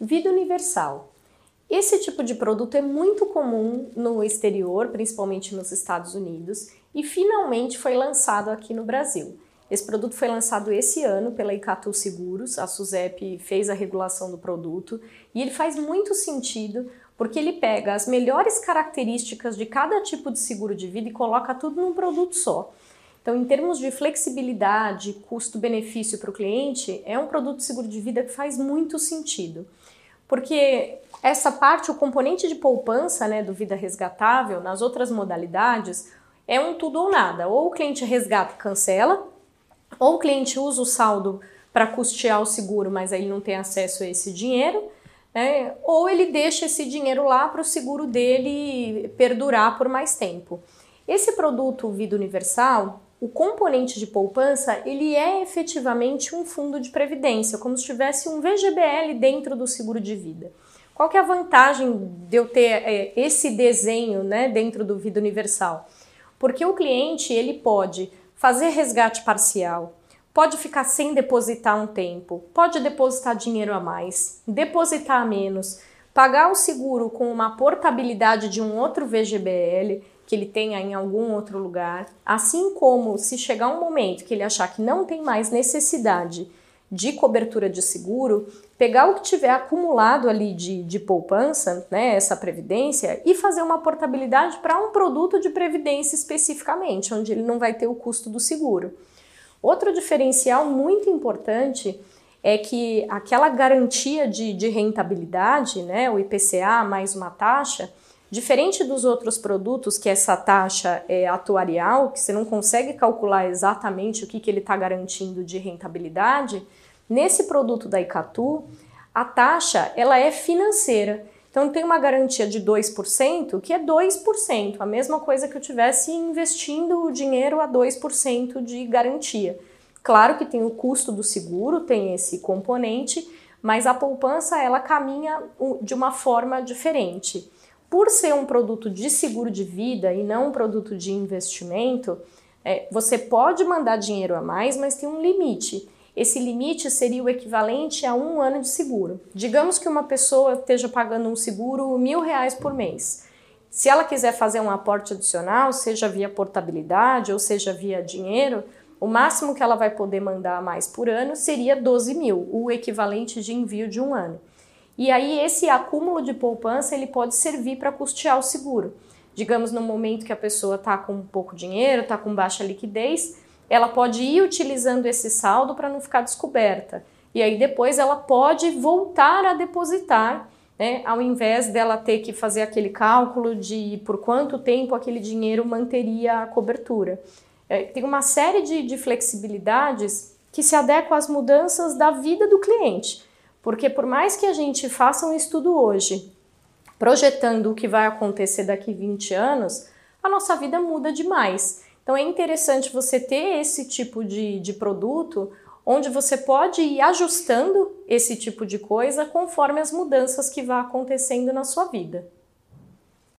Vida Universal. Esse tipo de produto é muito comum no exterior, principalmente nos Estados Unidos, e finalmente foi lançado aqui no Brasil. Esse produto foi lançado esse ano pela Icatu Seguros, a SUSEP fez a regulação do produto e ele faz muito sentido porque ele pega as melhores características de cada tipo de seguro de vida e coloca tudo num produto só. Então, em termos de flexibilidade, custo-benefício para o cliente, é um produto seguro de vida que faz muito sentido. Porque essa parte, o componente de poupança né, do Vida Resgatável, nas outras modalidades, é um tudo ou nada. Ou o cliente resgata e cancela, ou o cliente usa o saldo para custear o seguro, mas aí não tem acesso a esse dinheiro, né? ou ele deixa esse dinheiro lá para o seguro dele perdurar por mais tempo. Esse produto Vida Universal, o componente de poupança, ele é efetivamente um fundo de previdência, como se tivesse um VGBL dentro do seguro de vida. Qual que é a vantagem de eu ter é, esse desenho né, dentro do Vida Universal? Porque o cliente ele pode fazer resgate parcial, pode ficar sem depositar um tempo, pode depositar dinheiro a mais, depositar a menos, pagar o seguro com uma portabilidade de um outro VGBL que ele tenha em algum outro lugar, assim como se chegar um momento que ele achar que não tem mais necessidade de cobertura de seguro, pegar o que tiver acumulado ali de, de poupança, né, essa previdência, e fazer uma portabilidade para um produto de previdência especificamente, onde ele não vai ter o custo do seguro. Outro diferencial muito importante é que aquela garantia de, de rentabilidade, né, o IPCA mais uma taxa, Diferente dos outros produtos, que essa taxa é atuarial, que você não consegue calcular exatamente o que, que ele está garantindo de rentabilidade, nesse produto da Icatu, a taxa ela é financeira. Então tem uma garantia de 2%, que é 2%, a mesma coisa que eu tivesse investindo o dinheiro a 2% de garantia. Claro que tem o custo do seguro, tem esse componente, mas a poupança ela caminha de uma forma diferente. Por ser um produto de seguro de vida e não um produto de investimento, é, você pode mandar dinheiro a mais, mas tem um limite. Esse limite seria o equivalente a um ano de seguro. Digamos que uma pessoa esteja pagando um seguro mil reais por mês. Se ela quiser fazer um aporte adicional, seja via portabilidade ou seja via dinheiro, o máximo que ela vai poder mandar mais por ano seria 12 mil, o equivalente de envio de um ano. E aí esse acúmulo de poupança ele pode servir para custear o seguro. Digamos no momento que a pessoa está com pouco dinheiro, está com baixa liquidez, ela pode ir utilizando esse saldo para não ficar descoberta. E aí depois ela pode voltar a depositar, né, ao invés dela ter que fazer aquele cálculo de por quanto tempo aquele dinheiro manteria a cobertura. É, tem uma série de, de flexibilidades que se adequam às mudanças da vida do cliente. Porque por mais que a gente faça um estudo hoje, projetando o que vai acontecer daqui 20 anos, a nossa vida muda demais. Então é interessante você ter esse tipo de, de produto onde você pode ir ajustando esse tipo de coisa conforme as mudanças que vão acontecendo na sua vida.